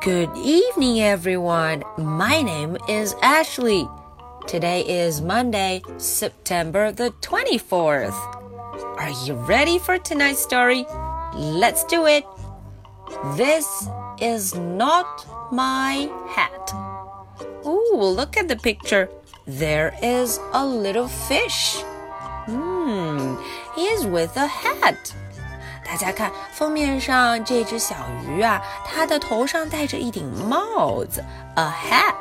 Good evening, everyone. My name is Ashley. Today is Monday, September the 24th. Are you ready for tonight's story? Let's do it. This is not my hat. Ooh, look at the picture. There is a little fish. Hmm, he is with a hat. 大家看封面上这只小鱼啊，它的头上戴着一顶帽子，a hat。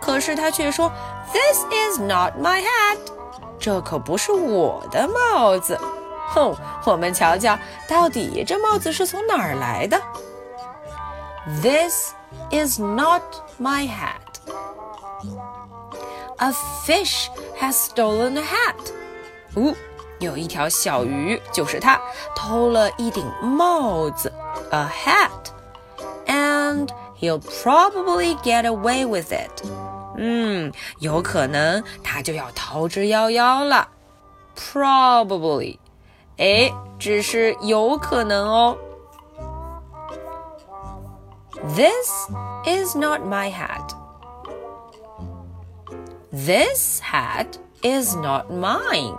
可是它却说，This is not my hat。这可不是我的帽子。哼，我们瞧瞧，到底这帽子是从哪儿来的？This is not my hat. A fish has stolen a hat. 呜。 有一条小鱼，就是它偷了一顶帽子，a hat，and he'll probably get away with it。嗯，有可能他就要逃之夭夭了，probably，哎，只是有可能哦。This is not my hat. This hat is not mine.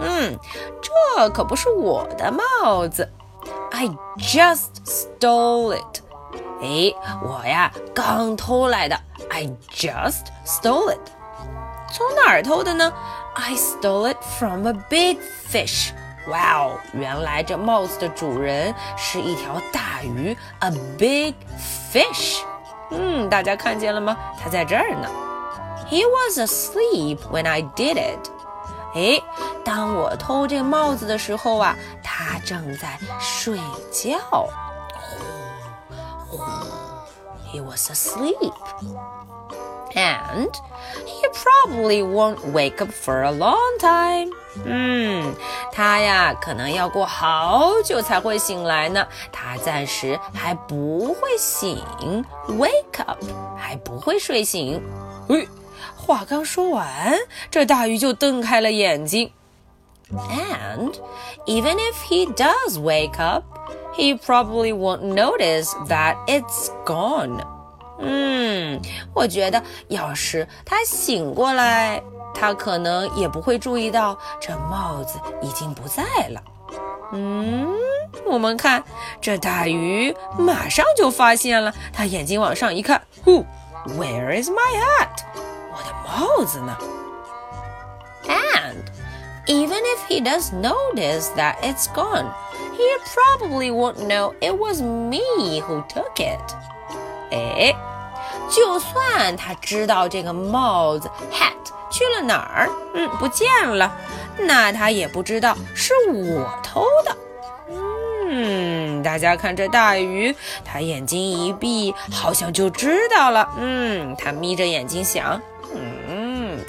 嗯，这可不是我的帽子。I just stole it。哎，我呀刚偷来的。I just stole it。从哪儿偷的呢？I stole it from a big fish。哇哦，原来这帽子的主人是一条大鱼，a big fish。嗯，大家看见了吗？它在这儿呢。He was asleep when I did it。 哎，当我偷这帽子的时候啊，他正在睡觉。呼呼，He was asleep, and he probably won't wake up for a long time. 嗯，他呀，可能要过好久才会醒来呢。他暂时还不会醒，wake up，还不会睡醒。哎。话刚说完，这大鱼就瞪开了眼睛。And even if he does wake up, he probably won't notice that it's gone. 嗯，我觉得要是他醒过来，他可能也不会注意到这帽子已经不在了。嗯，我们看这大鱼马上就发现了，他眼睛往上一看，Who? Where is my hat? 我的帽子呢？And even if he does notice that it's gone, he probably won't know it was me who took it. 哎，就算他知道这个帽子 hat 去了哪儿，嗯，不见了，那他也不知道是我偷的。嗯，大家看这大鱼，他眼睛一闭，好像就知道了。嗯，他眯着眼睛想。嗯，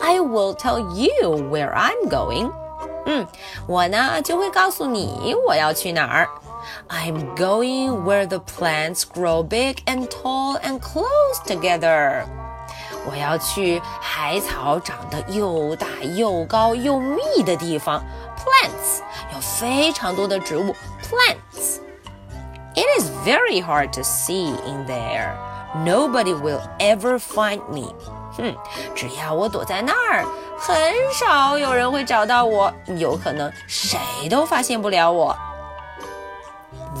I will tell you where I'm going. 嗯，我呢就会告诉你我要去哪儿。I'm going where the plants grow big and tall and close together. 我要去海草长得又大又高又密的地方。Plants 有非常多的植物。Plants. It is very hard to see in there. Nobody will ever find me. 哼，只要我躲在那儿，很少有人会找到我，有可能谁都发现不了我。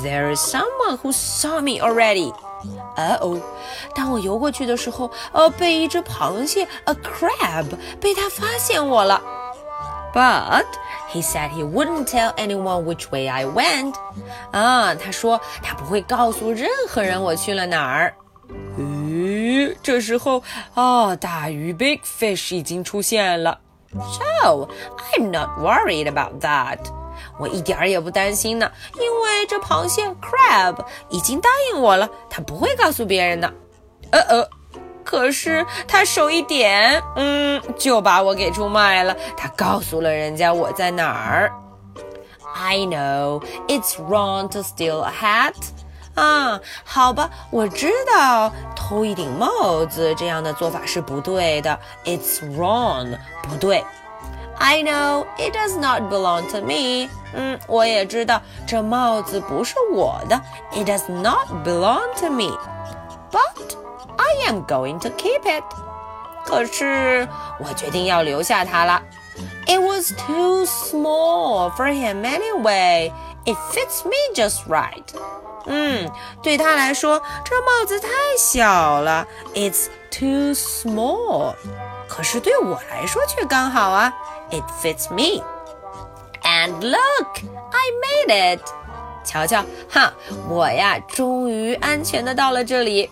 There is someone who saw me already. 哦哦，当我游过去的时候，呃，被一只螃蟹，a crab，被它发现我了。But he said he wouldn't tell anyone which way I went. 啊，他说他不会告诉任何人我去了哪儿。咦，这时候啊，大鱼 Big Fish 已经出现了。So I'm not worried about that。我一点儿也不担心呢，因为这螃蟹 crab 已经答应我了，他不会告诉别人的。呃呃，可是他手一点，嗯，就把我给出卖了。他告诉了人家我在哪儿。I know it's wrong to steal a hat. 啊，好吧，我知道偷一顶帽子这样的做法是不对的。It's wrong，不对。I know it does not belong to me。嗯，我也知道这帽子不是我的。It does not belong to me。But I am going to keep it。可是我决定要留下它了。 It was too small for him anyway. It fits me just right. 嗯，对他来说，这帽子太小了。It's too small。可是对我来说却刚好啊。It fits me. And look, I made it. 瞧瞧，哈，我呀，终于安全的到了这里。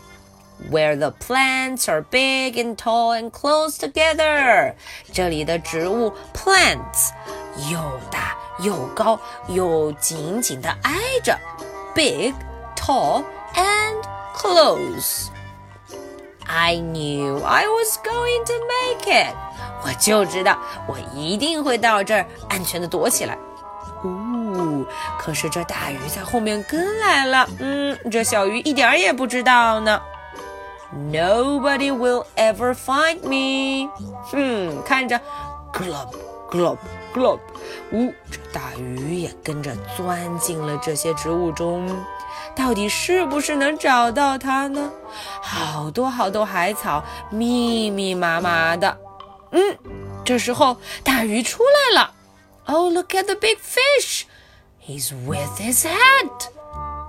Where the plants are big and tall and close together，这里的植物 plants 又大又高又紧紧的挨着，big, tall and close。I knew I was going to make it。我就知道我一定会到这儿安全的躲起来。呜、哦，可是这大鱼在后面跟来了。嗯，这小鱼一点也不知道呢。 Nobody will ever find me。哼，看着，glub glub glub，呜，这大鱼也跟着钻进了这些植物中。到底是不是能找到它呢？好多好多海草，密密麻麻的。嗯，这时候大鱼出来了。Oh, look at the big fish! He's with his head.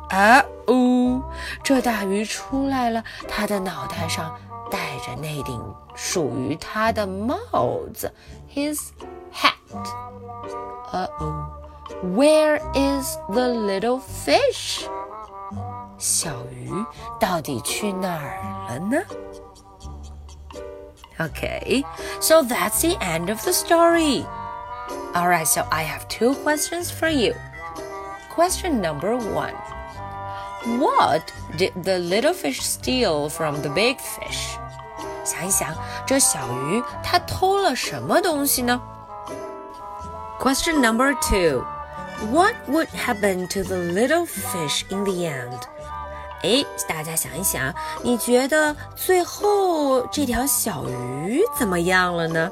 啊呜！这大鱼出来了，它的脑袋上戴着那顶属于它的帽子，his hat。呃哦，Where is the little fish？小鱼到底去哪儿了呢？Okay, so that's the end of the story. Alright, so I have two questions for you. Question number one. What did the little fish steal from the big fish？想一想，这小鱼它偷了什么东西呢？Question number two. What would happen to the little fish in the end？哎，大家想一想，你觉得最后这条小鱼怎么样了呢？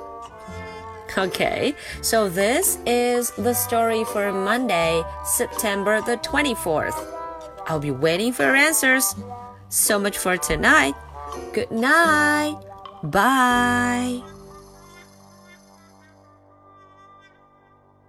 Okay, so this is the story for Monday, September the 24th. I'll be waiting for your answers. So much for tonight. Good night. Bye.